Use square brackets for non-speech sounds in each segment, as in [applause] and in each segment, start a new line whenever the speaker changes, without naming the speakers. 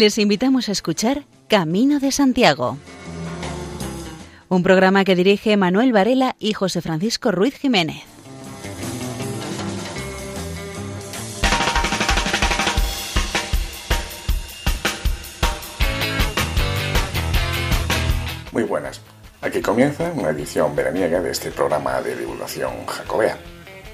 Les invitamos a escuchar Camino de Santiago, un programa que dirige Manuel Varela y José Francisco Ruiz Jiménez.
Muy buenas. Aquí comienza una edición veraniega de este programa de divulgación jacobea.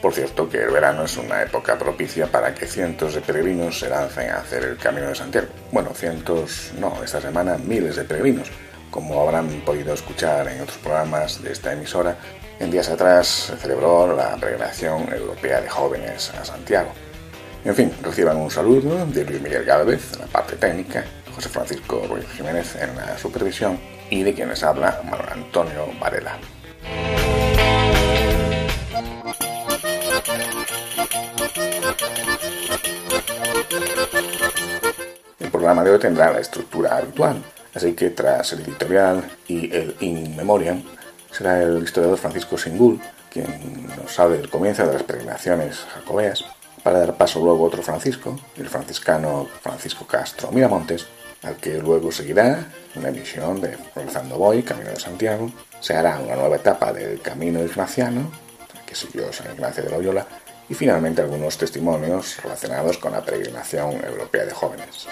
Por cierto que el verano es una época propicia para que cientos de peregrinos se lancen a hacer el Camino de Santiago. Bueno, cientos, no, esta semana miles de peregrinos. Como habrán podido escuchar en otros programas de esta emisora, en días atrás se celebró la Peregrinación Europea de Jóvenes a Santiago. En fin, reciban un saludo de Luis Miguel Gálvez en la parte técnica, José Francisco Ruiz Jiménez en la supervisión y de quienes habla Manuel Antonio Varela. Programa de hoy tendrá la estructura habitual, así que tras el editorial y el in memoriam, será el historiador Francisco Singul quien nos hable del comienzo de las peregrinaciones jacobeas, para dar paso luego a otro Francisco, el franciscano Francisco Castro Miramontes, al que luego seguirá una emisión de Progresando Voy, Camino de Santiago, se hará una nueva etapa del Camino Ignaciano, que siguió San Ignacio de Loyola, y finalmente algunos testimonios relacionados con la peregrinación europea de jóvenes.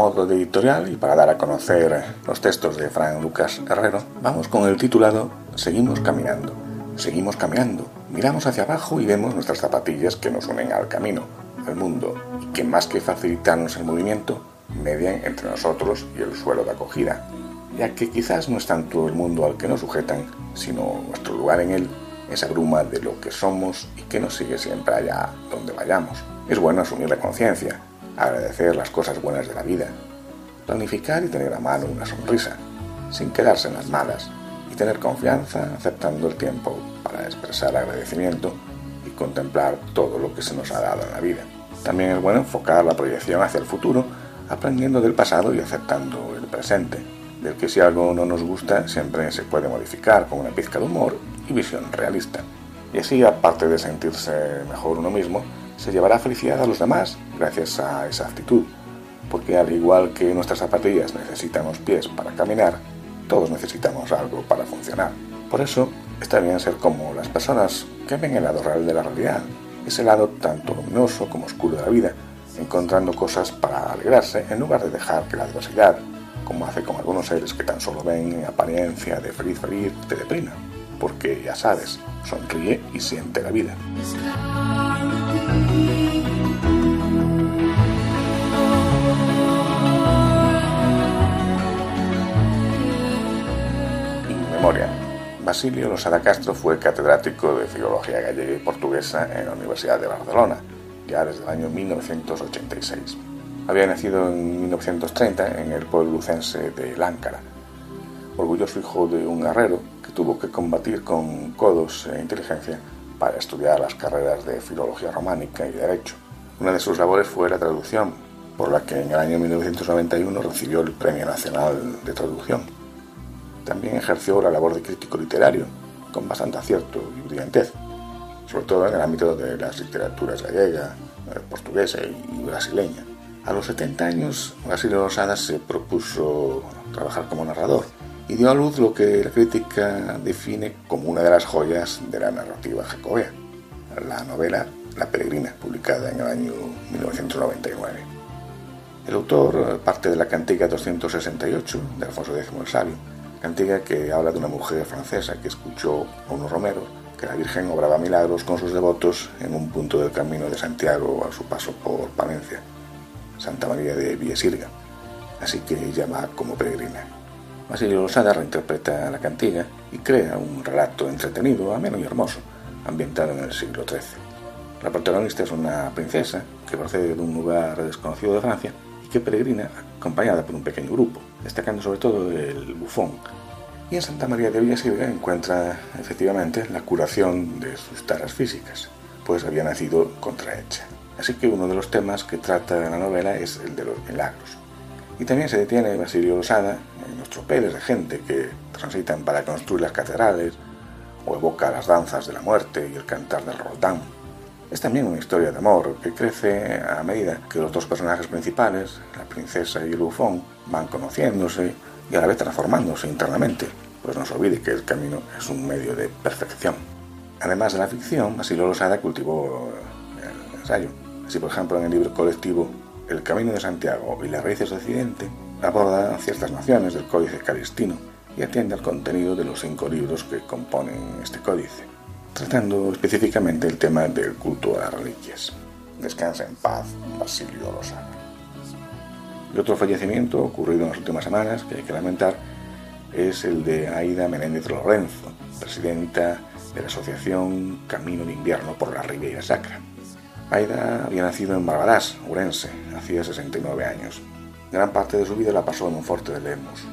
Modo de editorial y para dar a conocer los textos de Fran Lucas Herrero, vamos con el titulado Seguimos caminando. Seguimos caminando. Miramos hacia abajo y vemos nuestras zapatillas que nos unen al camino, al mundo, y que más que facilitarnos el movimiento, median entre nosotros y el suelo de acogida, ya que quizás no es tanto el mundo al que nos sujetan, sino nuestro lugar en él, esa bruma de lo que somos y que nos sigue siempre allá donde vayamos. Es bueno asumir la conciencia, agradecer las cosas buenas de la vida, planificar y tener a mano una sonrisa, sin quedarse en las malas, y tener confianza aceptando el tiempo para expresar agradecimiento y contemplar todo lo que se nos ha dado en la vida. También es bueno enfocar la proyección hacia el futuro, aprendiendo del pasado y aceptando el presente, del que si algo no nos gusta siempre se puede modificar con una pizca de humor y visión realista. Y así, aparte de sentirse mejor uno mismo, se llevará felicidad a los demás gracias a esa actitud, porque al igual que nuestras zapatillas necesitan los pies para caminar, todos necesitamos algo para funcionar. Por eso está bien ser como las personas que ven el lado real de la realidad, ese lado tanto luminoso como oscuro de la vida, encontrando cosas para alegrarse en lugar de dejar que la adversidad, como hace con algunos seres que tan solo ven apariencia de feliz feliz, te deprima, porque ya sabes, sonríe y siente la vida. Basilio Losada Castro fue catedrático de Filología Gallega y Portuguesa en la Universidad de Barcelona, ya desde el año 1986. Había nacido en 1930 en el pueblo lucense de Láncara, orgulloso hijo de un guerrero que tuvo que combatir con codos e inteligencia para estudiar las carreras de Filología Románica y Derecho. Una de sus labores fue la traducción, por la que en el año 1991 recibió el Premio Nacional de Traducción. También ejerció la labor de crítico literario, con bastante acierto y brillantez, sobre todo en el ámbito de las literaturas gallega, eh, portuguesa y brasileña. A los 70 años, Basilio Rosada se propuso trabajar como narrador y dio a luz lo que la crítica define como una de las joyas de la narrativa jacobea, la novela La Peregrina, publicada en el año 1999. El autor parte de la cantiga 268 de Alfonso X el Sabio, cantiga que habla de una mujer francesa que escuchó a unos romeros que la Virgen obraba milagros con sus devotos en un punto del camino de Santiago a su paso por Palencia, Santa María de Villesirga, así que ella va como peregrina. Basilio Losada reinterpreta la cantiga y crea un relato entretenido, ameno y hermoso, ambientado en el siglo XIII. La protagonista es una princesa que procede de un lugar desconocido de Francia y que peregrina acompañada por un pequeño grupo, destacando sobre todo el bufón. Y en Santa María de Villasilga encuentra efectivamente la curación de sus taras físicas, pues había nacido contrahecha. Así que uno de los temas que trata la novela es el de los milagros. Y también se detiene Basilio Losada en los tropeles de gente que transitan para construir las catedrales o evoca las danzas de la muerte y el cantar del Roldán. Es también una historia de amor que crece a medida que los dos personajes principales, la princesa y el bufón, van conociéndose y a la vez transformándose internamente, pues no se olvide que el camino es un medio de perfección. Además de la ficción, Basilio Losada cultivó el ensayo. Así, por ejemplo, en el libro colectivo El Camino de Santiago y las raíces de Occidente, aborda ciertas nociones del Códice Calistino y atiende al contenido de los cinco libros que componen este códice, tratando específicamente el tema del culto a las reliquias. Descansa en paz, Basilio Losada. Y otro fallecimiento ocurrido en las últimas semanas que hay que lamentar es el de Aida Menéndez Lorenzo, presidenta de la asociación Camino de Invierno por la Ribeira Sacra. Aida había nacido en Barbadas, Urense, hacía 69 años. Gran parte de su vida la pasó en un fuerte de Lemos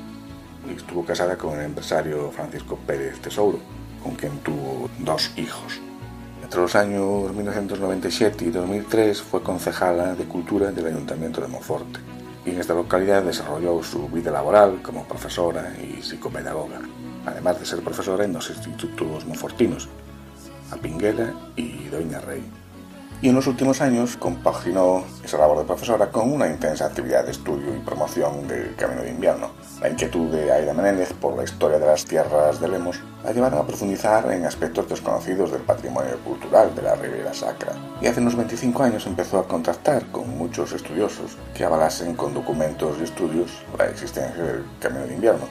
estuvo casada con el empresario Francisco Pérez Tesouro, con quien tuvo dos hijos. Entre los años 1997 y 2003 fue concejala de Cultura del Ayuntamiento de Monforte y en esta localidad desarrolló su vida laboral como profesora y psicopedagoga, además de ser profesora en dos institutos monfortinos, Apinguela y Doña Rey. Y en los últimos años compaginó esa labor de profesora con una intensa actividad de estudio y promoción del Camino de Invierno. La inquietud de Aida Menéndez por la historia de las tierras de Lemos la llevaron a profundizar en aspectos desconocidos del patrimonio cultural de la Ribera Sacra. Y hace unos 25 años empezó a contactar con muchos estudiosos que avalasen con documentos y estudios la existencia del Camino de Invierno,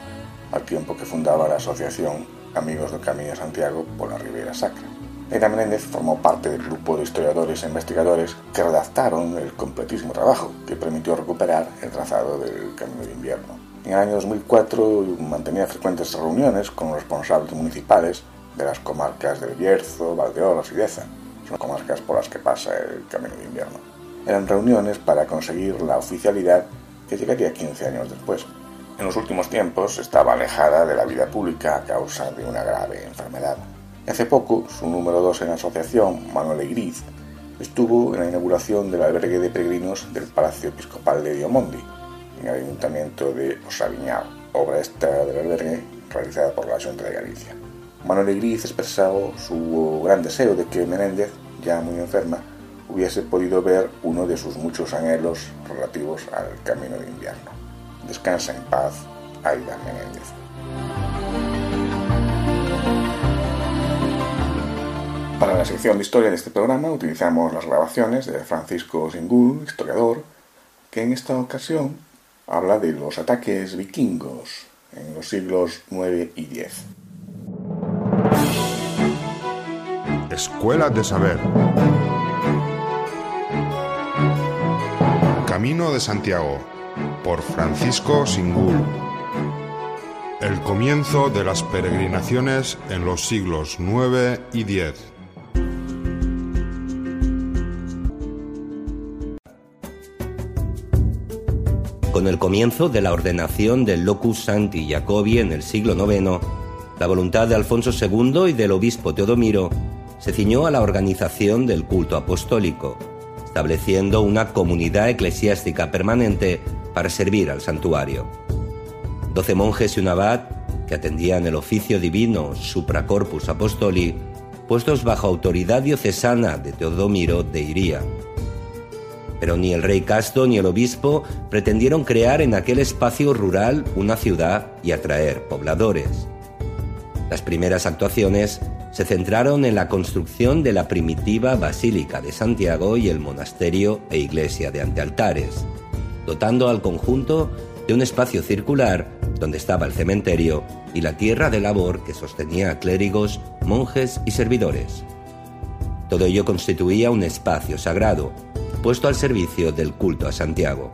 al tiempo que fundaba la asociación Amigos del Camino de Santiago por la Ribera Sacra. Aida Menéndez formó parte del grupo de historiadores e investigadores que redactaron el completísimo trabajo que permitió recuperar el trazado del Camino de Invierno. En el año 2004 mantenía frecuentes reuniones con responsables municipales de las comarcas del Bierzo, Valdeorras y Deza, son comarcas por las que pasa el Camino de Invierno. Eran reuniones para conseguir la oficialidad que llegaría 15 años después. En los últimos tiempos estaba alejada de la vida pública a causa de una grave enfermedad. Hace poco, su número dos en la asociación, Manuel Igriz, estuvo en la inauguración del albergue de peregrinos del Palacio Episcopal de Diomondi, en el Ayuntamiento de Osaviñao, obra esta del albergue realizada por la Junta de Galicia. Manuel Igriz expresó su gran deseo de que Menéndez, ya muy enferma, hubiese podido ver uno de sus muchos anhelos relativos al camino de invierno. Descansa en paz, Aida Menéndez. Para la sección de historia de este programa utilizamos las grabaciones de Francisco Singul, historiador, que en esta ocasión habla de los ataques vikingos en los siglos IX y X.
Escuela de Saber. Camino de Santiago por Francisco Singul. El comienzo de las peregrinaciones en los siglos IX y X.
Con el comienzo de la ordenación del Locus Sancti Jacobi en el siglo IX, la voluntad de Alfonso II y del obispo Teodomiro se ciñó a la organización del culto apostólico, estableciendo una comunidad eclesiástica permanente para servir al santuario. Doce monjes y un abad, que atendían el oficio divino Supra Corpus Apostoli, puestos bajo autoridad diocesana de Teodomiro de Iría. Pero ni el rey Casto ni el obispo pretendieron crear en aquel espacio rural una ciudad y atraer pobladores. Las primeras actuaciones se centraron en la construcción de la primitiva Basílica de Santiago y el monasterio e iglesia de antealtares, dotando al conjunto de un espacio circular donde estaba el cementerio y la tierra de labor que sostenía a clérigos, monjes y servidores. Todo ello constituía un espacio sagrado, puesto al servicio del culto a Santiago.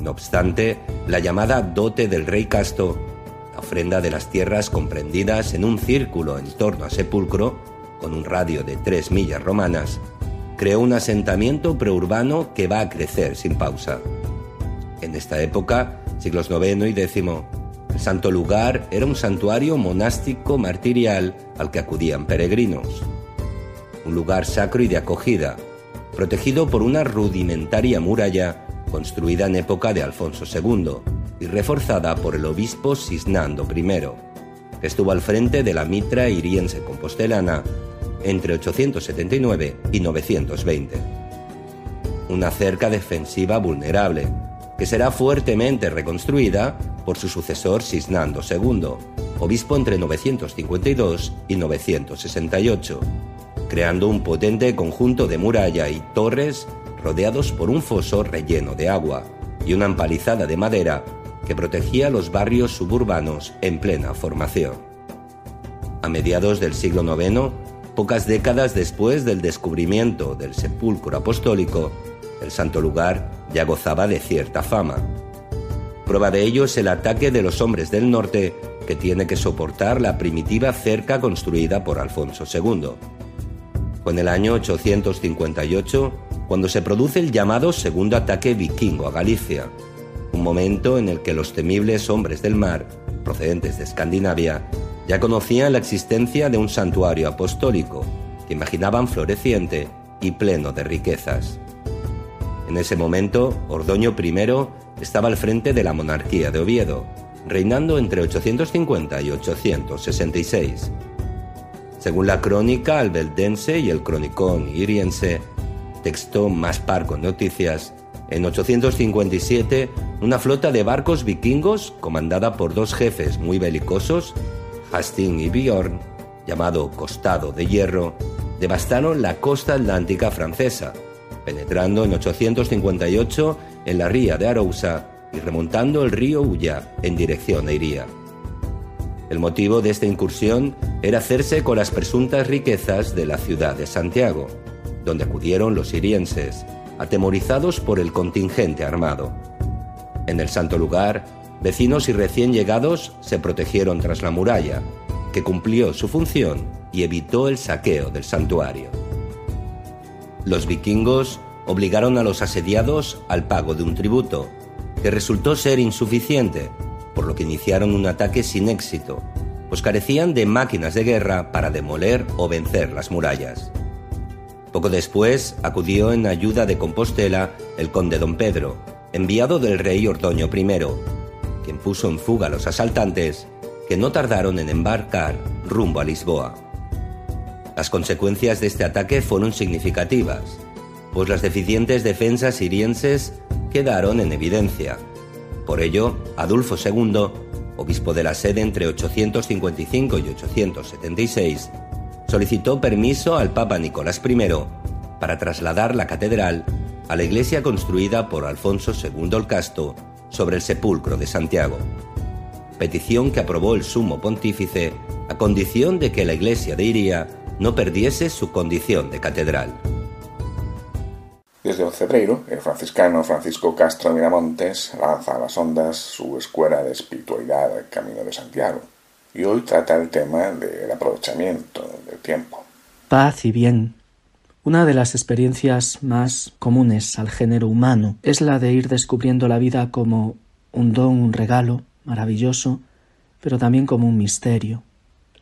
No obstante, la llamada dote del rey Casto, la ofrenda de las tierras comprendidas en un círculo en torno a sepulcro, con un radio de tres millas romanas, creó un asentamiento preurbano que va a crecer sin pausa. En esta época, siglos IX y X, el santo lugar era un santuario monástico martirial al que acudían peregrinos. Un lugar sacro y de acogida, protegido por una rudimentaria muralla construida en época de Alfonso II y reforzada por el obispo Cisnando I, que estuvo al frente de la mitra iriense compostelana entre 879 y 920. Una cerca defensiva vulnerable, que será fuertemente reconstruida por su sucesor Cisnando II, obispo entre 952 y 968, creando un potente conjunto de muralla y torres rodeados por un foso relleno de agua y una empalizada de madera que protegía los barrios suburbanos en plena formación. A mediados del siglo IX, pocas décadas después del descubrimiento del sepulcro apostólico, el santo lugar ya gozaba de cierta fama. Prueba de ello es el ataque de los hombres del norte que tiene que soportar la primitiva cerca construida por Alfonso II. En el año 858 cuando se produce el llamado segundo ataque vikingo a Galicia, un momento en el que los temibles hombres del mar, procedentes de Escandinavia, ya conocían la existencia de un santuario apostólico que imaginaban floreciente y pleno de riquezas. En ese momento, Ordoño I estaba al frente de la monarquía de Oviedo, reinando entre 850 y 866. Según la crónica albeldense y el cronicón iriense, texto más par con noticias, en 857 una flota de barcos vikingos comandada por dos jefes muy belicosos, Hasting y Bjorn, llamado Costado de Hierro, devastaron la costa atlántica francesa, penetrando en 858 en la ría de Arousa y remontando el río Ulla en dirección a Iría. El motivo de esta incursión era hacerse con las presuntas riquezas de la ciudad de Santiago, donde acudieron los sirienses, atemorizados por el contingente armado. En el santo lugar, vecinos y recién llegados se protegieron tras la muralla, que cumplió su función y evitó el saqueo del santuario. Los vikingos obligaron a los asediados al pago de un tributo, que resultó ser insuficiente, por lo que iniciaron un ataque sin éxito, pues carecían de máquinas de guerra para demoler o vencer las murallas. Poco después acudió en ayuda de Compostela el conde don Pedro, enviado del rey Ordoño I, quien puso en fuga a los asaltantes, que no tardaron en embarcar rumbo a Lisboa. Las consecuencias de este ataque fueron significativas, pues las deficientes defensas sirienses quedaron en evidencia. Por ello, Adulfo II, obispo de la sede entre 855 y 876, solicitó permiso al Papa Nicolás I para trasladar la catedral a la iglesia construida por Alfonso II el Casto sobre el sepulcro de Santiago. Petición que aprobó el sumo pontífice a condición de que la iglesia de Iría no perdiese su condición de catedral.
Desde febrero, el franciscano Francisco Castro Miramontes lanza a las ondas su escuela de espiritualidad Camino de Santiago y hoy trata el tema del aprovechamiento del tiempo.
Paz y bien. Una de las experiencias más comunes al género humano es la de ir descubriendo la vida como un don, un regalo maravilloso, pero también como un misterio.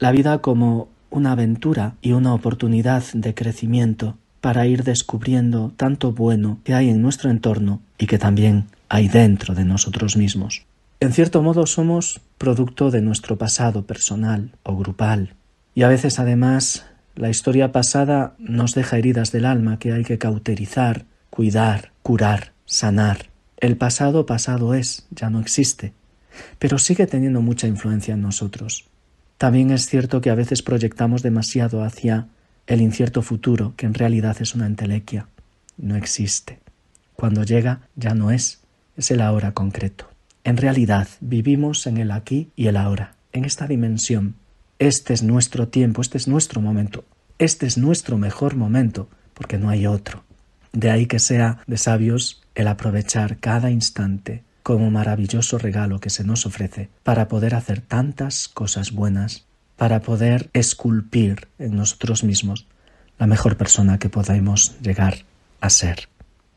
La vida como una aventura y una oportunidad de crecimiento para ir descubriendo tanto bueno que hay en nuestro entorno y que también hay dentro de nosotros mismos. En cierto modo somos producto de nuestro pasado personal o grupal, y a veces además la historia pasada nos deja heridas del alma que hay que cauterizar, cuidar, curar, sanar. El pasado pasado es, ya no existe, pero sigue teniendo mucha influencia en nosotros. También es cierto que a veces proyectamos demasiado hacia el incierto futuro, que en realidad es una entelequia, no existe. Cuando llega ya no es, es el ahora concreto. En realidad vivimos en el aquí y el ahora, en esta dimensión. Este es nuestro tiempo, este es nuestro momento, este es nuestro mejor momento, porque no hay otro. De ahí que sea de sabios el aprovechar cada instante como maravilloso regalo que se nos ofrece para poder hacer tantas cosas buenas, para poder esculpir en nosotros mismos la mejor persona que podamos llegar a ser.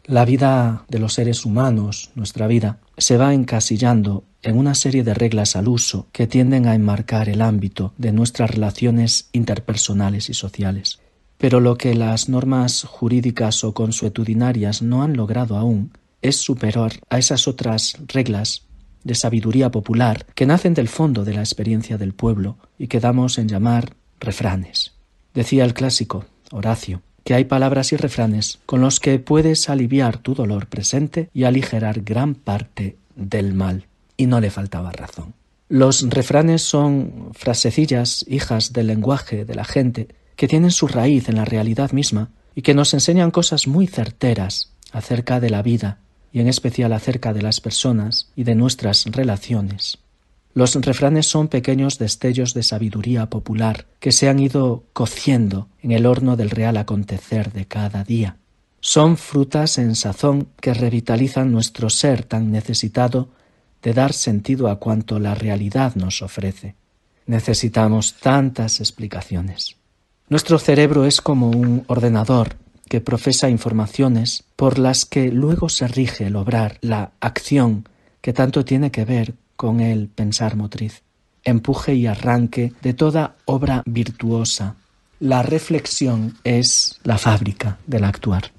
La vida de los seres humanos, nuestra vida, se va encasillando en una serie de reglas al uso que tienden a enmarcar el ámbito de nuestras relaciones interpersonales y sociales. Pero lo que las normas jurídicas o consuetudinarias no han logrado aún es superior a esas otras reglas de sabiduría popular que nacen del fondo de la experiencia del pueblo y que damos en llamar refranes. Decía el clásico, Horacio, que hay palabras y refranes con los que puedes aliviar tu dolor presente y aligerar gran parte del mal. Y no le faltaba razón. Los refranes son frasecillas, hijas del lenguaje de la gente, que tienen su raíz en la realidad misma y que nos enseñan cosas muy certeras acerca de la vida y en especial acerca de las personas y de nuestras relaciones. Los refranes son pequeños destellos de sabiduría popular que se han ido cociendo en el horno del real acontecer de cada día. Son frutas en sazón que revitalizan nuestro ser tan necesitado de dar sentido a cuanto la realidad nos ofrece. Necesitamos tantas explicaciones. Nuestro cerebro es como un ordenador que profesa informaciones por las que luego se rige el obrar, la acción, que tanto tiene que ver con el pensar motriz, empuje y arranque de toda obra virtuosa. La reflexión es la fábrica del actuar.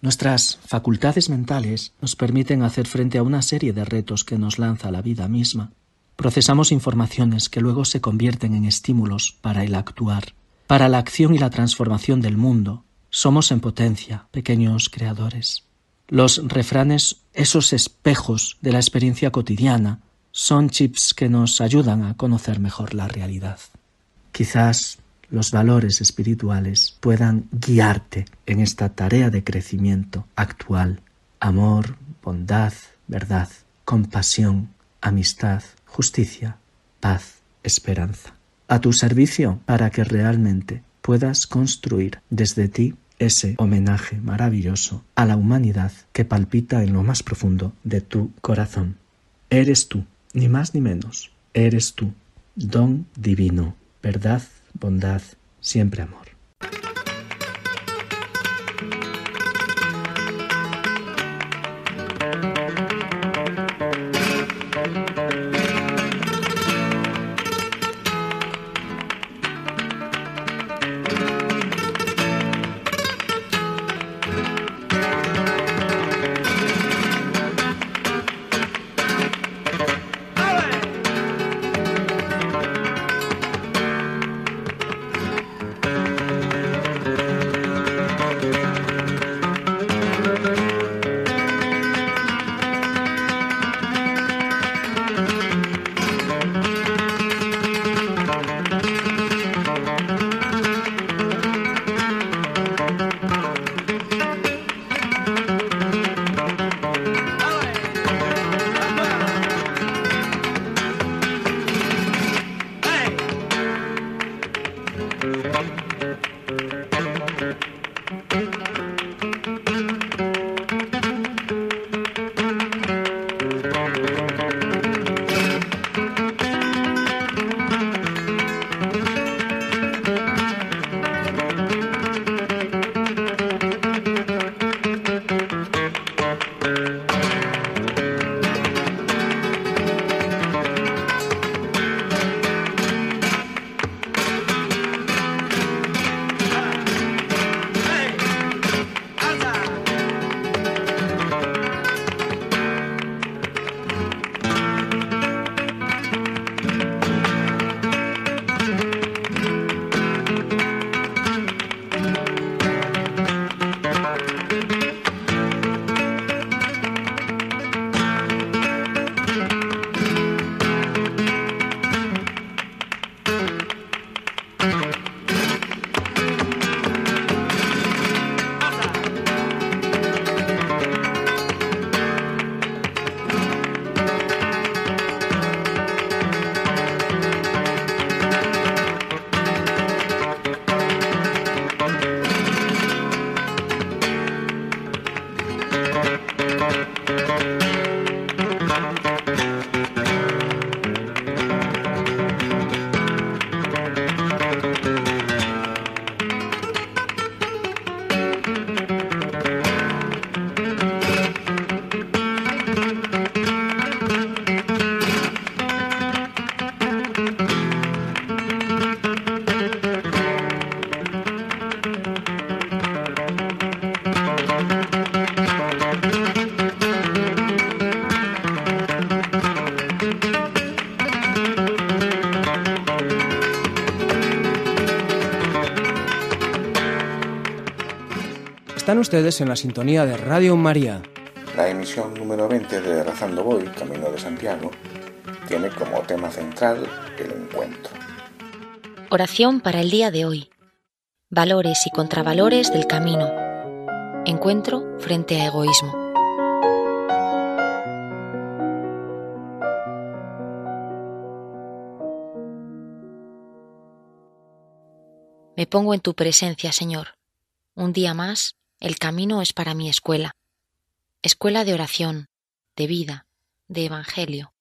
Nuestras facultades mentales nos permiten hacer frente a una serie de retos que nos lanza la vida misma. Procesamos informaciones que luego se convierten en estímulos para el actuar, para la acción y la transformación del mundo, somos en potencia pequeños creadores. Los refranes, esos espejos de la experiencia cotidiana, son chips que nos ayudan a conocer mejor la realidad. Quizás los valores espirituales puedan guiarte en esta tarea de crecimiento actual. Amor, bondad, verdad, compasión, amistad, justicia, paz, esperanza. A tu servicio para que realmente puedas construir desde ti ese homenaje maravilloso a la humanidad que palpita en lo más profundo de tu corazón. Eres tú, ni más ni menos, eres tú, don divino, verdad, bondad, siempre amor.
Ustedes en la sintonía de Radio María.
La emisión número 20 de Razando Voy, Camino de Santiago, tiene como tema central el encuentro.
Oración para el día de hoy. Valores y contravalores del camino. Encuentro frente a egoísmo. Me pongo en tu presencia, Señor. Un día más, el camino es para mi escuela. Escuela de oración, de vida, de evangelio.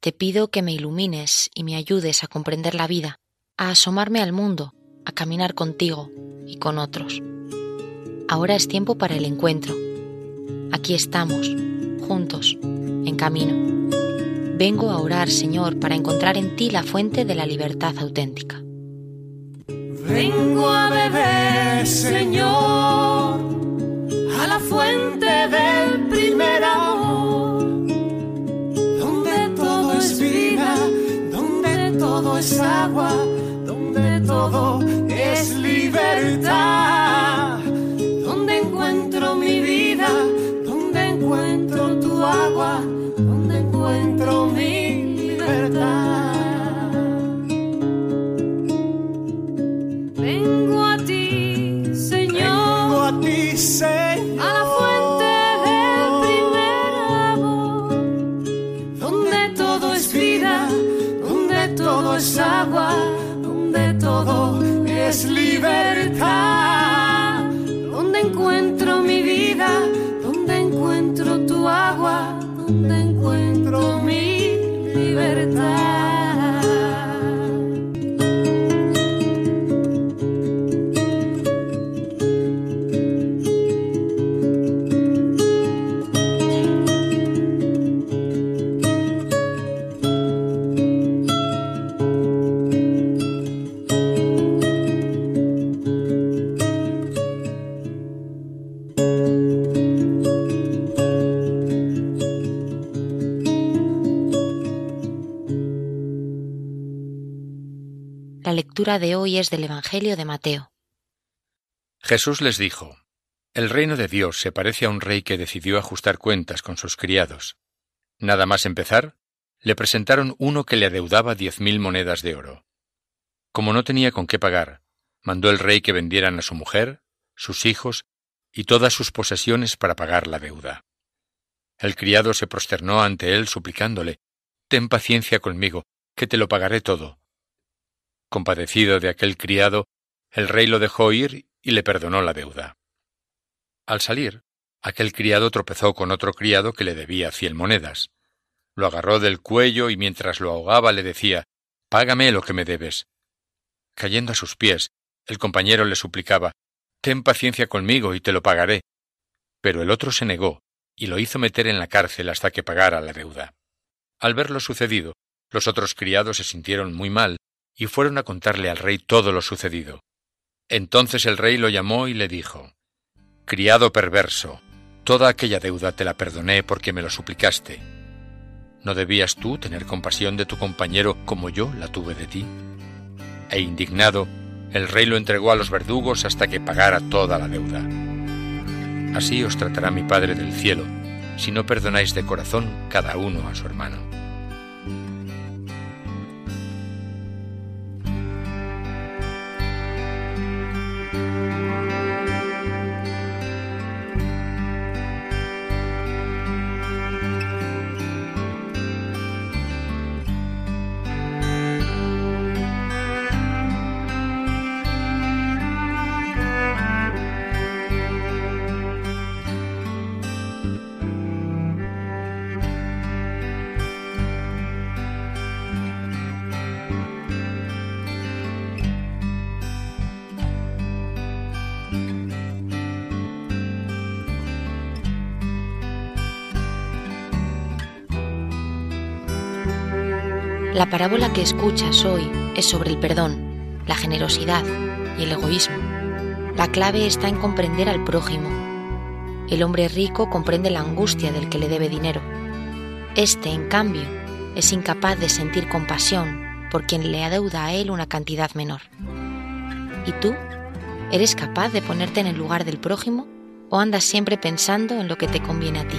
Te pido que me ilumines y me ayudes a comprender la vida, a asomarme al mundo, a caminar contigo y con otros. Ahora es tiempo para el encuentro. Aquí estamos, juntos, en camino. Vengo a orar, Señor, para encontrar en ti la fuente de la libertad auténtica.
Vengo a beber, Señor, a la fuente del primer amor, donde todo es vida, donde todo es agua, donde todo es libertad, todo
de hoy es del Evangelio de Mateo.
Jesús les dijo, El reino de Dios se parece a un rey que decidió ajustar cuentas con sus criados. Nada más empezar, le presentaron uno que le adeudaba diez mil monedas de oro. Como no tenía con qué pagar, mandó el rey que vendieran a su mujer, sus hijos y todas sus posesiones para pagar la deuda. El criado se prosternó ante él suplicándole, Ten paciencia conmigo, que te lo pagaré todo. Compadecido de aquel criado, el rey lo dejó ir y le perdonó la deuda. Al salir, aquel criado tropezó con otro criado que le debía cien monedas. Lo agarró del cuello y mientras lo ahogaba le decía Págame lo que me debes. Cayendo a sus pies, el compañero le suplicaba Ten paciencia conmigo y te lo pagaré. Pero el otro se negó y lo hizo meter en la cárcel hasta que pagara la deuda. Al ver lo sucedido, los otros criados se sintieron muy mal y fueron a contarle al rey todo lo sucedido. Entonces el rey lo llamó y le dijo, Criado perverso, toda aquella deuda te la perdoné porque me lo suplicaste. ¿No debías tú tener compasión de tu compañero como yo la tuve de ti? E indignado, el rey lo entregó a los verdugos hasta que pagara toda la deuda. Así os tratará mi Padre del cielo, si no perdonáis de corazón cada uno a su hermano.
La parábola que escuchas hoy es sobre el perdón, la generosidad y el egoísmo. La clave está en comprender al prójimo. El hombre rico comprende la angustia del que le debe dinero. Este, en cambio, es incapaz de sentir compasión por quien le adeuda a él una cantidad menor. ¿Y tú? ¿Eres capaz de ponerte en el lugar del prójimo ¿O andas siempre pensando en lo que te conviene a ti?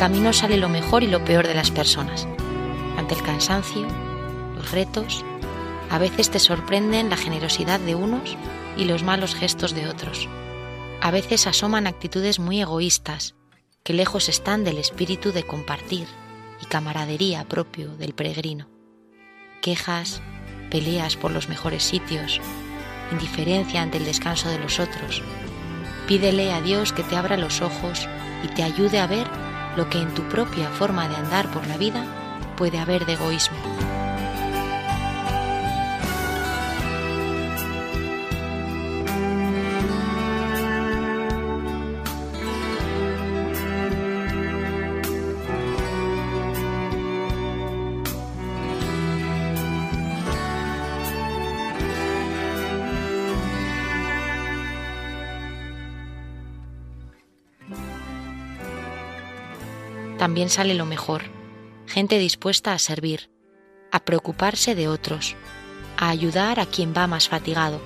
Camino sale lo mejor y lo peor de las personas. Ante el cansancio, los retos, a veces te sorprenden la generosidad de unos y los malos gestos de otros. A veces asoman actitudes muy egoístas, que lejos están del espíritu de compartir y camaradería propio del peregrino. Quejas, peleas por los mejores sitios, indiferencia ante el descanso de los otros. Pídele a Dios que te abra los ojos y te ayude a ver lo que en tu propia forma de andar por la vida puede haber de egoísmo. También sale lo mejor. Gente dispuesta a servir, a preocuparse de otros, a ayudar a quien va más fatigado.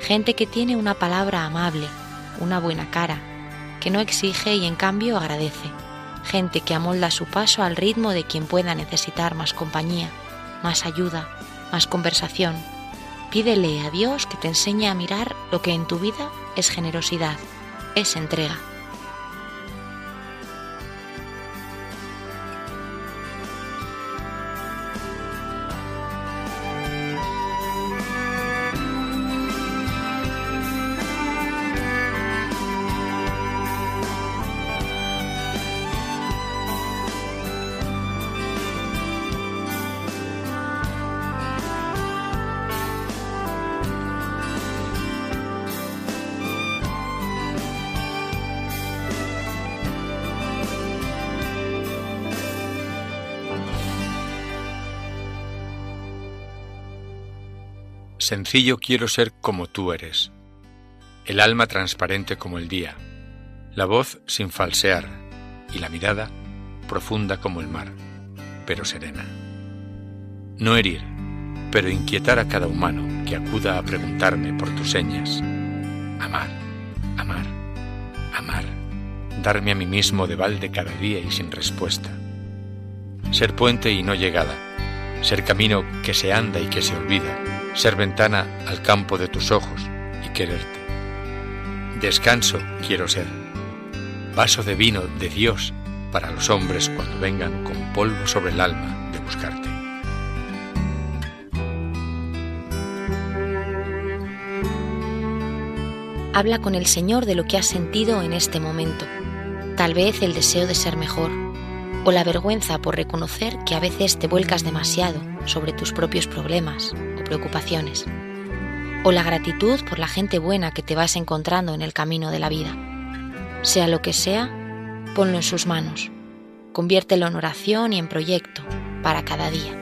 Gente que tiene una palabra amable, una buena cara, que no exige y en cambio agradece. Gente que amolda su paso al ritmo de quien pueda necesitar más compañía, más ayuda, más conversación. Pídele a Dios que te enseñe a mirar lo que en tu vida es generosidad, es entrega.
Sencillo quiero ser como tú eres, el alma transparente como el día, la voz sin falsear y la mirada profunda como el mar, pero serena. No herir, pero inquietar a cada humano que acuda a preguntarme por tus señas. Amar, amar, amar, darme a mí mismo de balde cada día y sin respuesta. Ser puente y no llegada, ser camino que se anda y que se olvida ser ventana al campo de tus ojos y quererte. Descanso quiero ser, vaso de vino de Dios para los hombres cuando vengan con polvo sobre el alma de buscarte.
Habla con el Señor de lo que has sentido en este momento, tal vez el deseo de ser mejor o la vergüenza por reconocer que a veces te vuelcas demasiado sobre tus propios problemas preocupaciones, o la gratitud por la gente buena que te vas encontrando en el camino de la vida. Sea lo que sea, ponlo en sus manos, conviértelo en oración y en proyecto para cada día.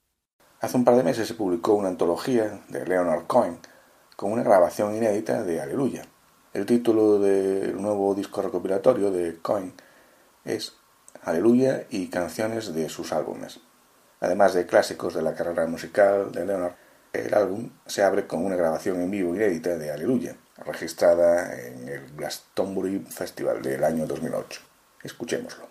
Hace un par de meses se publicó una antología de Leonard Cohen con una grabación inédita de Aleluya. El título del nuevo disco recopilatorio de Cohen es Aleluya y canciones de sus álbumes. Además de clásicos de la carrera musical de Leonard, el álbum se abre con una grabación en vivo inédita de Aleluya, registrada en el Glastonbury Festival del año 2008. Escuchémoslo.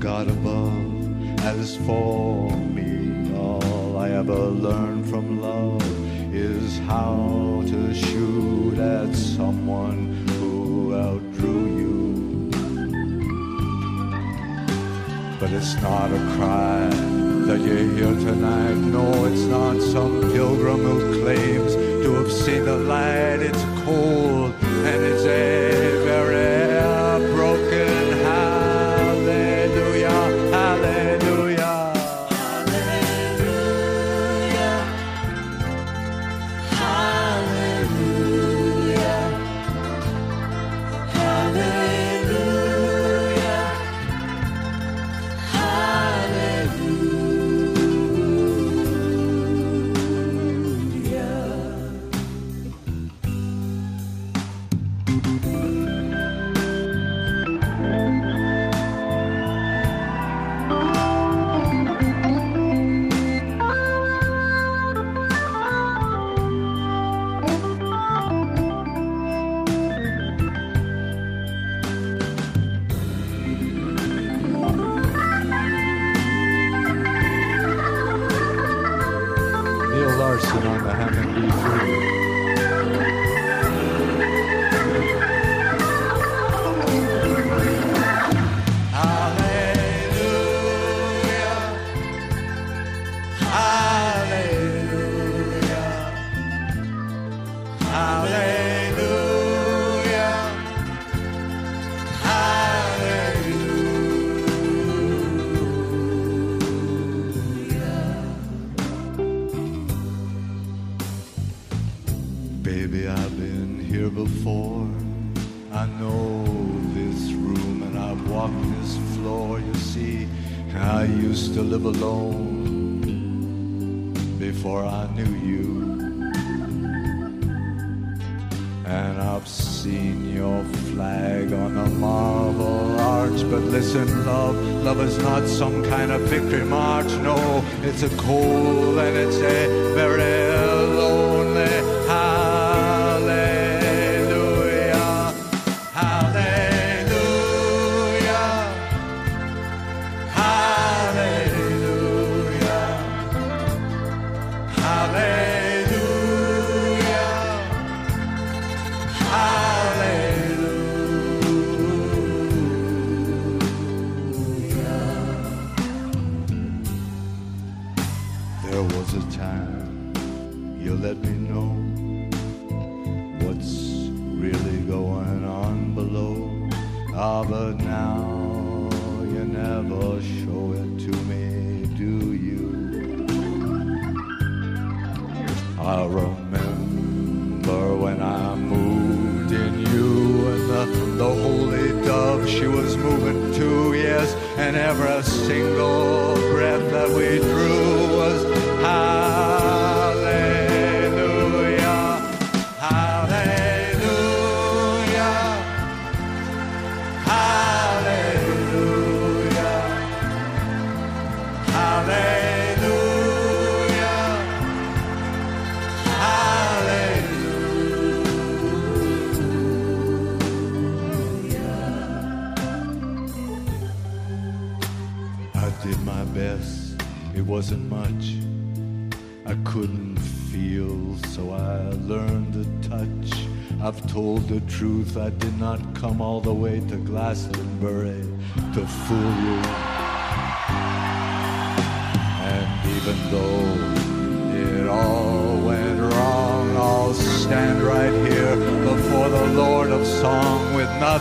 God above. As for me, all I ever learned from love is how to shoot at someone But it's not a cry that you hear tonight. No, it's not some pilgrim who claims to have seen the light. It's cold and it's a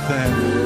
then.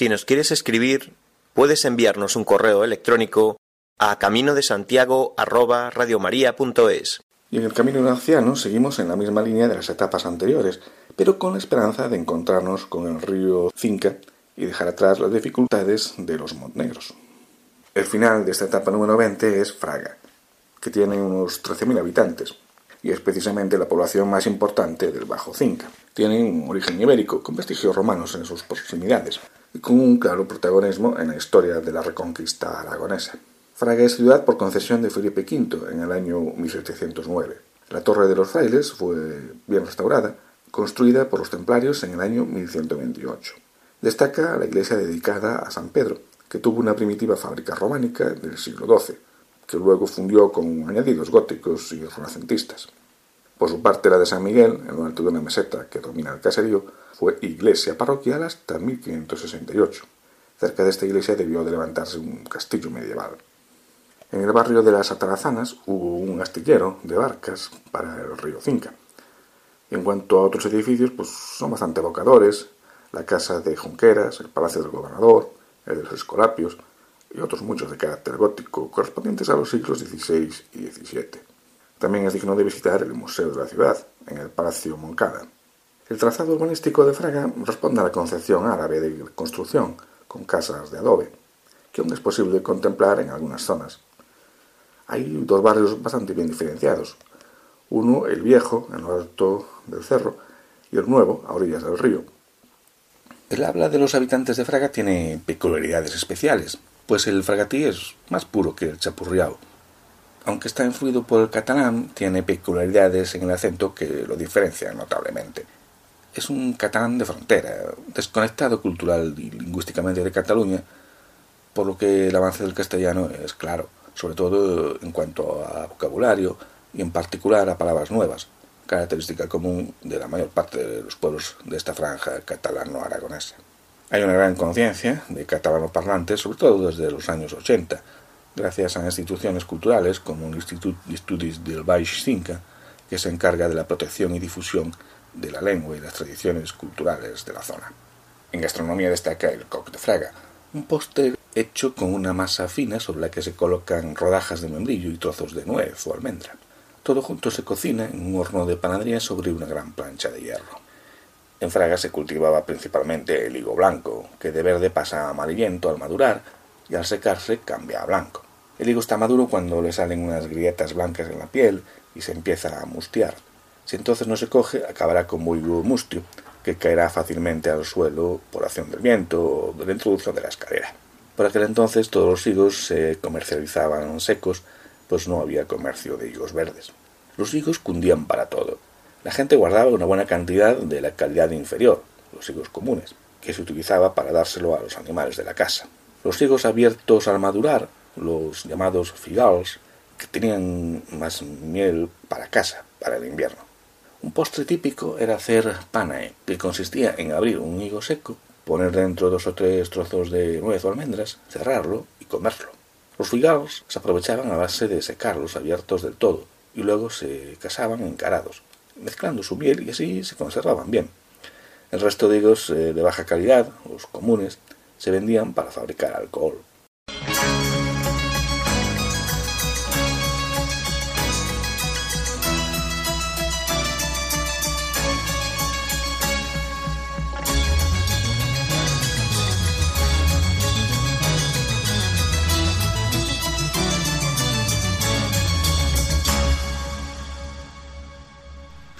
Si nos quieres escribir, puedes enviarnos un correo electrónico a camino de Santiago
Y en el camino anciano seguimos en la misma línea de las etapas anteriores, pero con la esperanza de encontrarnos con el río Cinca y dejar atrás las dificultades de los Montenegros. El final de esta etapa número 20 es Fraga, que tiene unos 13.000 habitantes y es precisamente la población más importante del Bajo Cinca. Tiene un origen ibérico, con vestigios romanos en sus proximidades, con un claro protagonismo en la historia de la reconquista aragonesa. Fraga es ciudad por concesión de Felipe V en el año 1709. La Torre de los Frailes fue bien restaurada, construida por los templarios en el año 1128. Destaca la iglesia dedicada a San Pedro, que tuvo una primitiva fábrica románica del siglo XII, que luego fundió con añadidos góticos y renacentistas. Por su parte, la de San Miguel, en lo alto de una meseta que domina el caserío, fue iglesia parroquial hasta 1568. Cerca de esta iglesia debió de levantarse un castillo medieval. En el barrio de las Atarazanas hubo un astillero de barcas para el río Cinca. En cuanto a otros edificios, pues son bastante evocadores, la casa de Junqueras, el palacio del gobernador, el de los Escolapios y otros muchos de carácter gótico correspondientes a los siglos XVI y XVII. También es digno de visitar el Museo de la Ciudad, en el Palacio Moncada. El trazado urbanístico de Fraga responde a la concepción árabe de construcción, con casas de adobe, que aún es posible contemplar en algunas zonas. Hay dos barrios bastante bien diferenciados. Uno, el viejo, en lo alto del cerro, y el nuevo, a orillas del río. El habla de los habitantes de Fraga tiene peculiaridades especiales, pues el fragatí es más puro que el chapurriao. Aunque está influido por el catalán, tiene peculiaridades en el acento que lo diferencian notablemente. Es un catalán de frontera, desconectado cultural y lingüísticamente de Cataluña, por lo que el avance del castellano es claro, sobre todo en cuanto a vocabulario y en particular a palabras nuevas, característica común de la mayor parte de los pueblos de esta franja catalano-aragonesa. Hay una gran conciencia de catalano parlantes, sobre todo desde los años 80, gracias a instituciones culturales como el Institut d'Estudis del Baix Cinca, que se encarga de la protección y difusión de la lengua y las tradiciones culturales de la zona. En gastronomía destaca el coq de fraga, un postre hecho con una masa fina sobre la que se colocan rodajas de membrillo y trozos de nuez o almendra. Todo junto se cocina en un horno de panadería sobre una gran plancha de hierro. En Fraga se cultivaba principalmente el higo blanco, que de verde pasa a amarillento al madurar y al secarse cambia a blanco. El higo está maduro cuando le salen unas grietas blancas en la piel y se empieza a mustiar. Si entonces no se coge, acabará como higo mustio, que caerá fácilmente al suelo por acción del viento o del intruso de la escalera. Por aquel entonces todos los higos se comercializaban secos, pues no había comercio de higos verdes.
Los higos cundían para todo. La gente guardaba una buena cantidad de la calidad inferior, los higos comunes, que se utilizaba para dárselo a los animales de la casa. Los higos abiertos al madurar, los llamados figals, que tenían más miel para casa, para el invierno. Un postre típico era hacer panae, que consistía en abrir un higo seco, poner dentro dos o tres trozos de nuez o almendras, cerrarlo y comerlo. Los figals se aprovechaban a base de secarlos abiertos del todo y luego se casaban encarados, mezclando su miel y así se conservaban bien. El resto de higos eh, de baja calidad, los comunes, se vendían para fabricar alcohol.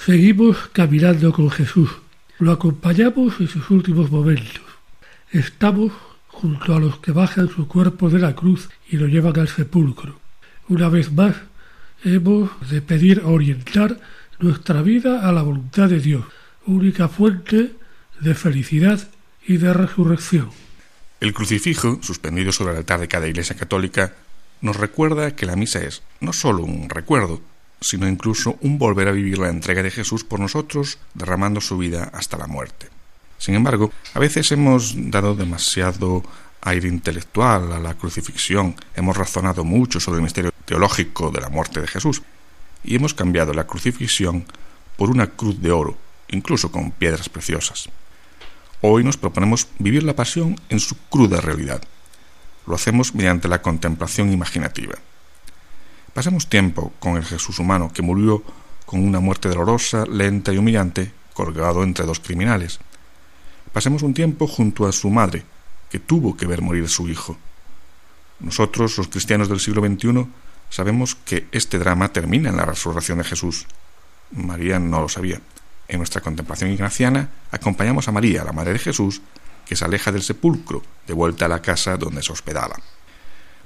Seguimos caminando con Jesús. Lo acompañamos en sus últimos momentos. Estamos junto a los que bajan su cuerpo de la cruz y lo llevan al sepulcro. Una vez más, hemos de pedir orientar nuestra vida a la voluntad de Dios, única fuente de felicidad y de resurrección.
El crucifijo, suspendido sobre el altar de cada iglesia católica, nos recuerda que la misa es no sólo un recuerdo, sino incluso un volver a vivir la entrega de Jesús por nosotros, derramando su vida hasta la muerte. Sin embargo, a veces hemos dado demasiado aire intelectual a la crucifixión, hemos razonado mucho sobre el misterio teológico de la muerte de Jesús, y hemos cambiado la crucifixión por una cruz de oro, incluso con piedras preciosas. Hoy nos proponemos vivir la pasión en su cruda realidad. Lo hacemos mediante la contemplación imaginativa. Pasemos tiempo con el Jesús humano que murió con una muerte dolorosa, lenta y humillante, colgado entre dos criminales. Pasemos un tiempo junto a su madre, que tuvo que ver morir a su hijo. Nosotros, los cristianos del siglo XXI, sabemos que este drama termina en la resurrección de Jesús. María no lo sabía. En nuestra contemplación ignaciana acompañamos a María, la Madre de Jesús, que se aleja del sepulcro, de vuelta a la casa donde se hospedaba.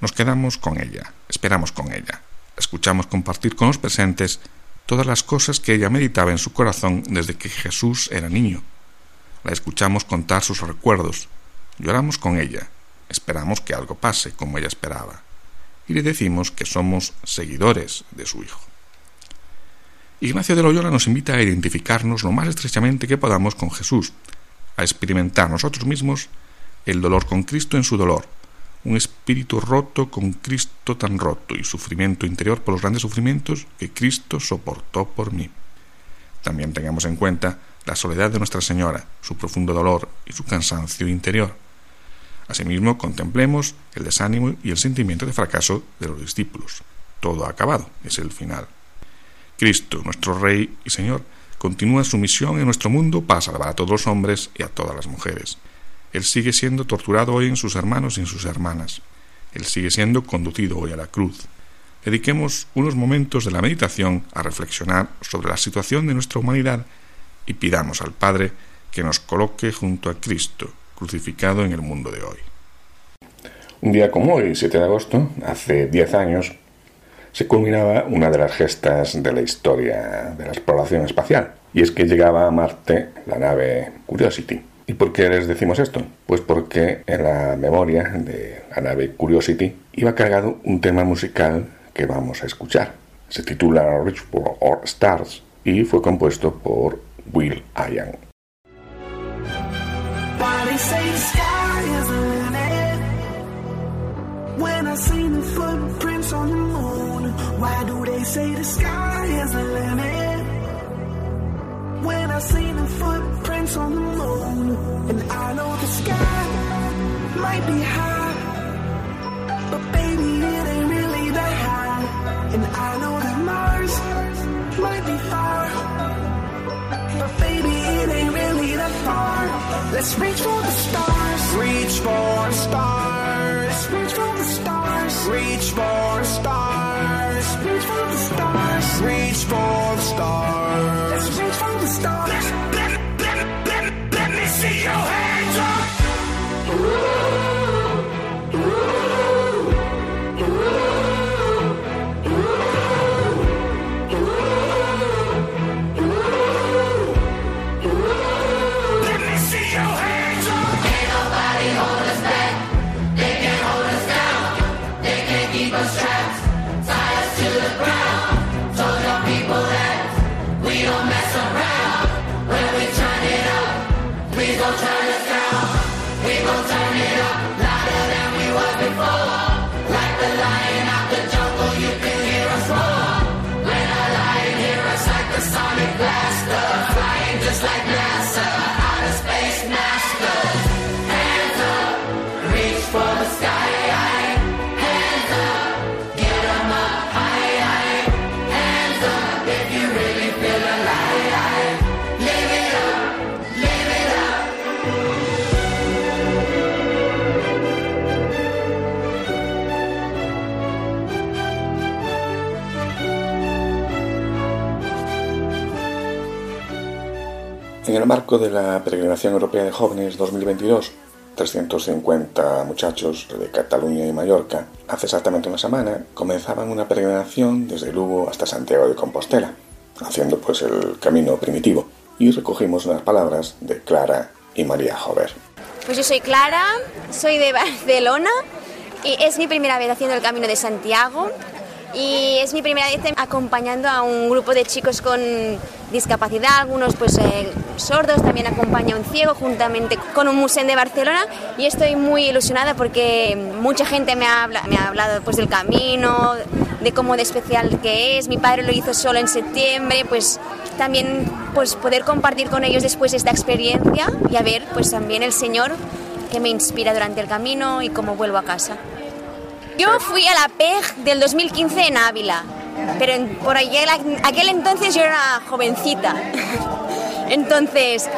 Nos quedamos con ella, esperamos con ella, escuchamos compartir con los presentes todas las cosas que ella meditaba en su corazón desde que Jesús era niño. La escuchamos contar sus recuerdos, lloramos con ella, esperamos que algo pase como ella esperaba, y le decimos que somos seguidores de su Hijo. Ignacio de Loyola nos invita a identificarnos lo más estrechamente que podamos con Jesús, a experimentar nosotros mismos el dolor con Cristo en su dolor, un espíritu roto con Cristo tan roto y sufrimiento interior por los grandes sufrimientos que Cristo soportó por mí. También tengamos en cuenta la soledad de Nuestra Señora, su profundo dolor y su cansancio interior. Asimismo, contemplemos el desánimo y el sentimiento de fracaso de los discípulos. Todo ha acabado, es el final. Cristo, nuestro Rey y Señor, continúa su misión en nuestro mundo para salvar a todos los hombres y a todas las mujeres. Él sigue siendo torturado hoy en sus hermanos y en sus hermanas. Él sigue siendo conducido hoy a la cruz. Dediquemos unos momentos de la meditación a reflexionar sobre la situación de nuestra humanidad y pidamos al Padre que nos coloque junto a Cristo, crucificado en el mundo de hoy.
Un día como hoy, 7 de agosto, hace 10 años, se culminaba una de las gestas de la historia de la exploración espacial, y es que llegaba a Marte la nave Curiosity. ¿Y por qué les decimos esto? Pues porque en la memoria de la nave Curiosity iba cargado un tema musical que vamos a escuchar. Se titula Richborough or Stars y fue compuesto por Will Ian. Why do they say the sky is a limit?
When I see the footprints on the moon, why do they say the sky is a limit? When I see the footprints on the moon, and I know the sky might be high, but baby, it ain't really that high. And I know that Mars might be far, Let's reach for the stars, reach for the stars, Let's reach for the stars, reach for the stars, It's like me.
En el marco de la Peregrinación Europea de Jóvenes 2022, 350 muchachos de Cataluña y Mallorca, hace exactamente una semana, comenzaban una peregrinación desde Lugo hasta Santiago de Compostela, haciendo pues el camino primitivo. Y recogimos unas palabras de Clara y María Jover.
Pues yo soy Clara, soy de Barcelona y es mi primera vez haciendo el Camino de Santiago y es mi primera vez acompañando a un grupo de chicos con discapacidad, algunos pues eh, sordos, también acompaña un ciego juntamente con un museo de Barcelona. Y estoy muy ilusionada porque mucha gente me ha, me ha hablado pues del camino, de cómo de especial que es, mi padre lo hizo solo en septiembre, pues también pues poder compartir con ellos después esta experiencia y a ver pues también el Señor que me inspira durante el camino y cómo vuelvo a casa. Yo fui a la PEG del 2015 en Ávila, pero por aquel, aquel entonces yo era jovencita. [laughs] Entonces,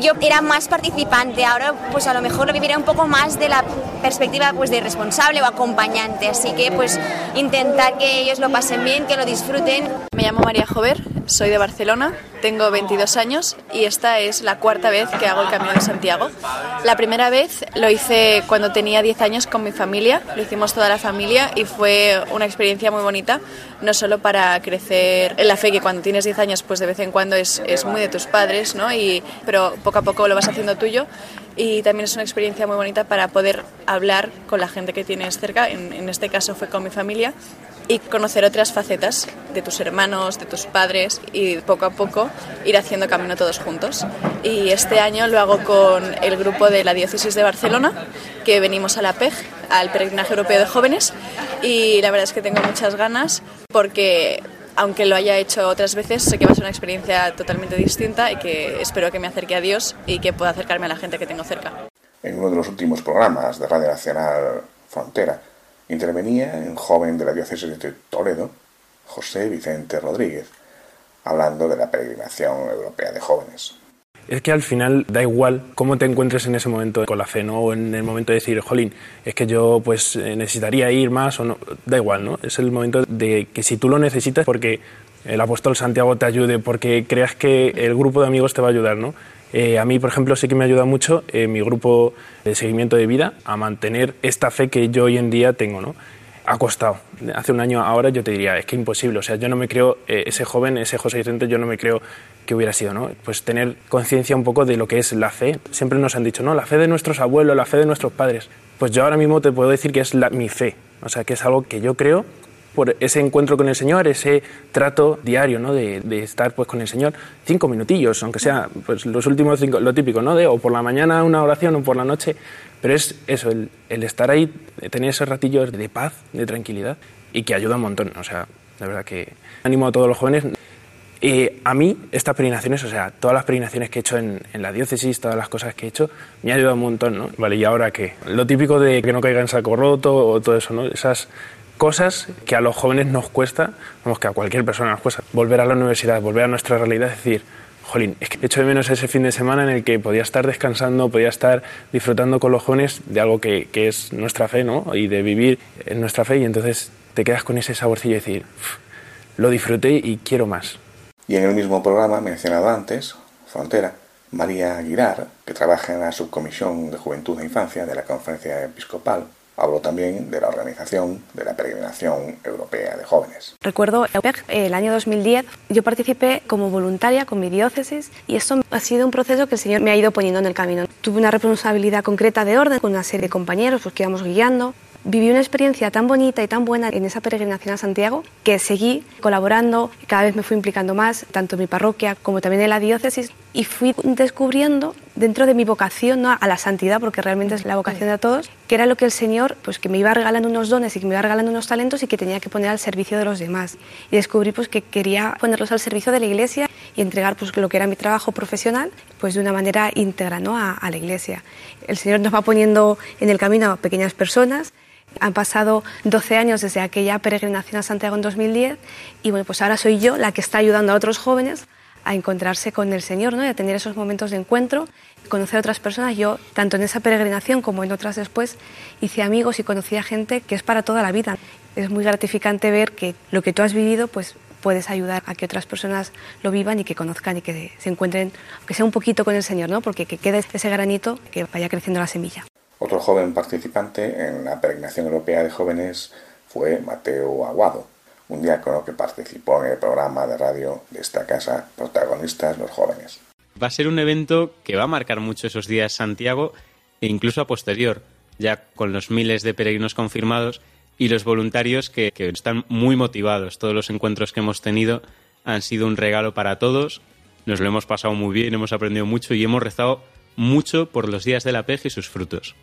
yo era más participante, ahora pues a lo mejor lo viviré un poco más de la perspectiva pues de responsable o acompañante, así que pues intentar que ellos lo pasen bien, que lo disfruten.
Me llamo María Jover, soy de Barcelona, tengo 22 años y esta es la cuarta vez que hago el Camino de Santiago. La primera vez lo hice cuando tenía 10 años con mi familia, lo hicimos toda la familia y fue una experiencia muy bonita, no solo para crecer en la fe, que cuando tienes 10 años pues de vez en cuando es, es muy de tus padres, ¿no? y, pero poco a poco lo vas haciendo tuyo y también es una experiencia muy bonita para poder hablar con la gente que tienes cerca, en, este caso fue con mi familia, y conocer otras facetas de tus hermanos, de tus padres y poco a poco ir haciendo camino todos juntos. Y este año lo hago con el grupo de la Diócesis de Barcelona, que venimos a la PEG, al Peregrinaje Europeo de Jóvenes, y la verdad es que tengo muchas ganas porque aunque lo haya hecho otras veces, sé que va a ser una experiencia totalmente distinta y que espero que me acerque a Dios y que pueda acercarme a la gente que tengo cerca.
En uno de los últimos programas de Radio Nacional Frontera, intervenía un joven de la diócesis de Toledo, José Vicente Rodríguez, hablando de la peregrinación europea de jóvenes.
Es que al final da igual cómo te encuentres en ese momento con la fe, ¿no? O en el momento de decir, jolín, es que yo pues necesitaría ir más o no. Da igual, ¿no? Es el momento de que si tú lo necesitas porque el apóstol Santiago te ayude, porque creas que el grupo de amigos te va a ayudar, ¿no? Eh, a mí, por ejemplo, sí que me ayuda mucho eh, mi grupo de seguimiento de vida a mantener esta fe que yo hoy en día tengo, ¿no? Ha costado. Hace un año ahora yo te diría, es que imposible. O sea, yo no me creo, eh, ese joven, ese José Vicente, yo no me creo que hubiera sido, ¿no? Pues tener conciencia un poco de lo que es la fe. Siempre nos han dicho, no, la fe de nuestros abuelos, la fe de nuestros padres. Pues yo ahora mismo te puedo decir que es la, mi fe. O sea, que es algo que yo creo por ese encuentro con el Señor, ese trato diario, ¿no? De, de, estar pues con el Señor cinco minutillos, aunque sea pues los últimos cinco, lo típico, ¿no? De o por la mañana una oración o por la noche, pero es eso, el, el estar ahí, tener esos ratillos de paz, de tranquilidad y que ayuda un montón, o sea, de verdad que animo a todos los jóvenes. Eh, a mí, estas peregrinaciones, o sea, todas las peregrinaciones que he hecho en, en, la diócesis, todas las cosas que he hecho, me ha ayudado un montón, ¿no? Vale, ¿y ahora qué? Lo típico de que no caiga en saco roto o todo eso, ¿no? Esas cosas que a los jóvenes nos cuesta, vamos, que a cualquier persona nos cuesta, volver a la universidad, volver a nuestra realidad, decir, jolín, es que echo de menos ese fin de semana en el que podía estar descansando, podía estar disfrutando con los jóvenes de algo que, que es nuestra fe, ¿no? Y de vivir en nuestra fe y entonces te quedas con ese saborcillo de decir, lo disfruté y quiero más.
Y en el mismo programa mencionado antes, Frontera, María Aguilar, que trabaja en la Subcomisión de Juventud e Infancia de la Conferencia Episcopal, Habló también de la organización de la Peregrinación Europea de Jóvenes.
Recuerdo el año 2010, yo participé como voluntaria con mi diócesis y esto ha sido un proceso que el Señor me ha ido poniendo en el camino. Tuve una responsabilidad concreta de orden con una serie de compañeros pues, que íbamos guiando. Viví una experiencia tan bonita y tan buena en esa peregrinación a Santiago que seguí colaborando, cada vez me fui implicando más, tanto en mi parroquia como también en la diócesis, y fui descubriendo dentro de mi vocación ¿no? a la santidad, porque realmente es la vocación de todos, que era lo que el Señor, pues que me iba regalando unos dones y que me iba regalando unos talentos y que tenía que poner al servicio de los demás. Y descubrí pues que quería ponerlos al servicio de la Iglesia y entregar pues lo que era mi trabajo profesional, pues de una manera íntegra ¿no? a, a la Iglesia. El Señor nos va poniendo en el camino a pequeñas personas han pasado 12 años desde aquella peregrinación a Santiago en 2010 y bueno, pues ahora soy yo la que está ayudando a otros jóvenes a encontrarse con el Señor ¿no? y a tener esos momentos de encuentro, conocer a otras personas. Yo, tanto en esa peregrinación como en otras después, hice amigos y conocí a gente que es para toda la vida. Es muy gratificante ver que lo que tú has vivido pues puedes ayudar a que otras personas lo vivan y que conozcan y que se encuentren, que sea un poquito con el Señor, ¿no? Porque que quede ese granito, que vaya creciendo la semilla.
Otro joven participante en la peregrinación europea de jóvenes fue Mateo Aguado, un diácono que participó en el programa de radio de esta casa, protagonistas los jóvenes.
Va a ser un evento que va a marcar mucho esos días Santiago e incluso a posterior, ya con los miles de peregrinos confirmados y los voluntarios que, que están muy motivados. Todos los encuentros que hemos tenido han sido un regalo para todos, nos lo hemos pasado muy bien, hemos aprendido mucho y hemos rezado mucho por los días de la PEG y sus frutos.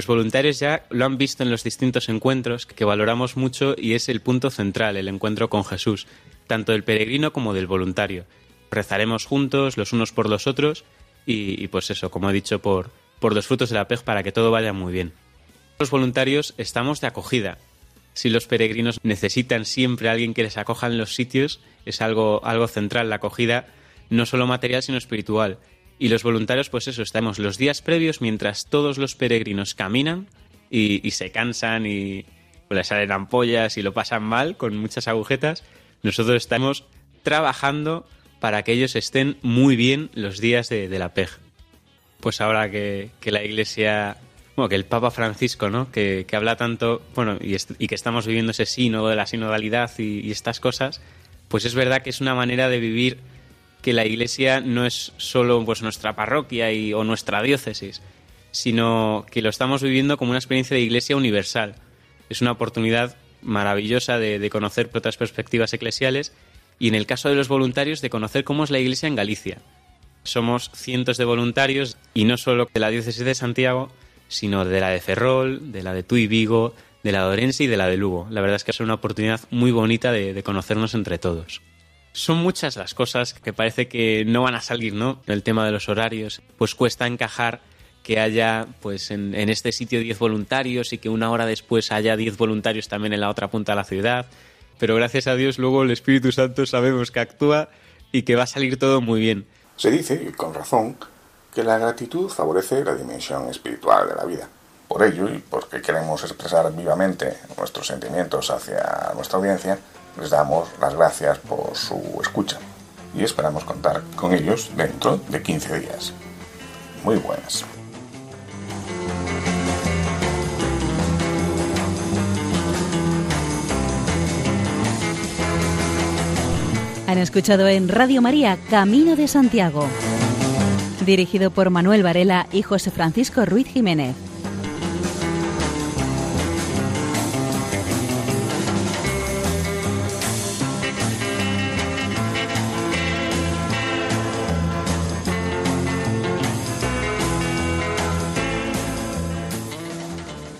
Los voluntarios ya lo han visto en los distintos encuentros que valoramos mucho y es el punto central, el encuentro con Jesús, tanto del peregrino como del voluntario. Rezaremos juntos los unos por los otros y, pues eso, como he dicho, por, por los frutos de la PEG para que todo vaya muy bien. Los voluntarios estamos de acogida. Si los peregrinos necesitan siempre a alguien que les acoja en los sitios, es algo, algo central la acogida, no solo material sino espiritual. Y los voluntarios, pues eso, estamos los días previos mientras todos los peregrinos caminan y, se cansan y pues, les salen ampollas y lo pasan mal con muchas agujetas. Nosotros estamos trabajando para que ellos estén muy bien los días de, la PEG. Pues ahora que, la Iglesia, bueno, que el Papa Francisco, ¿no? Que, habla tanto, bueno, y, que estamos viviendo ese sínodo de la sinodalidad y estas cosas, pues es verdad que es una manera de vivir que la iglesia no es solo pues, nuestra parroquia y, o nuestra diócesis, sino que lo estamos viviendo como una experiencia de iglesia universal. Es una oportunidad maravillosa de, conocer otras perspectivas eclesiales y en el caso de los voluntarios de conocer cómo es la iglesia en Galicia. Somos cientos de voluntarios y no solo de la diócesis de Santiago, sino de la de Ferrol, de la de Tuy Vigo, de la de Orense y de la de Lugo. La verdad es que es una oportunidad muy bonita de conocernos entre todos. Son muchas las cosas que parece que no van a salir, ¿no? El tema de los horarios, pues cuesta encajar que haya pues en, este sitio 10 voluntarios y que una hora después haya 10 voluntarios también en la otra punta de la ciudad. Pero gracias a Dios luego el Espíritu Santo sabemos que actúa y que va a salir todo muy bien.
Se dice, y con razón, que la gratitud favorece la dimensión espiritual de la vida. Por ello, y porque queremos expresar vivamente nuestros sentimientos hacia nuestra audiencia, les damos las gracias por su escucha y esperamos contar con ellos dentro de 15 días. Muy buenas.
Han escuchado en Radio María Camino de Santiago, dirigido por Manuel Varela y José Francisco Ruiz Jiménez.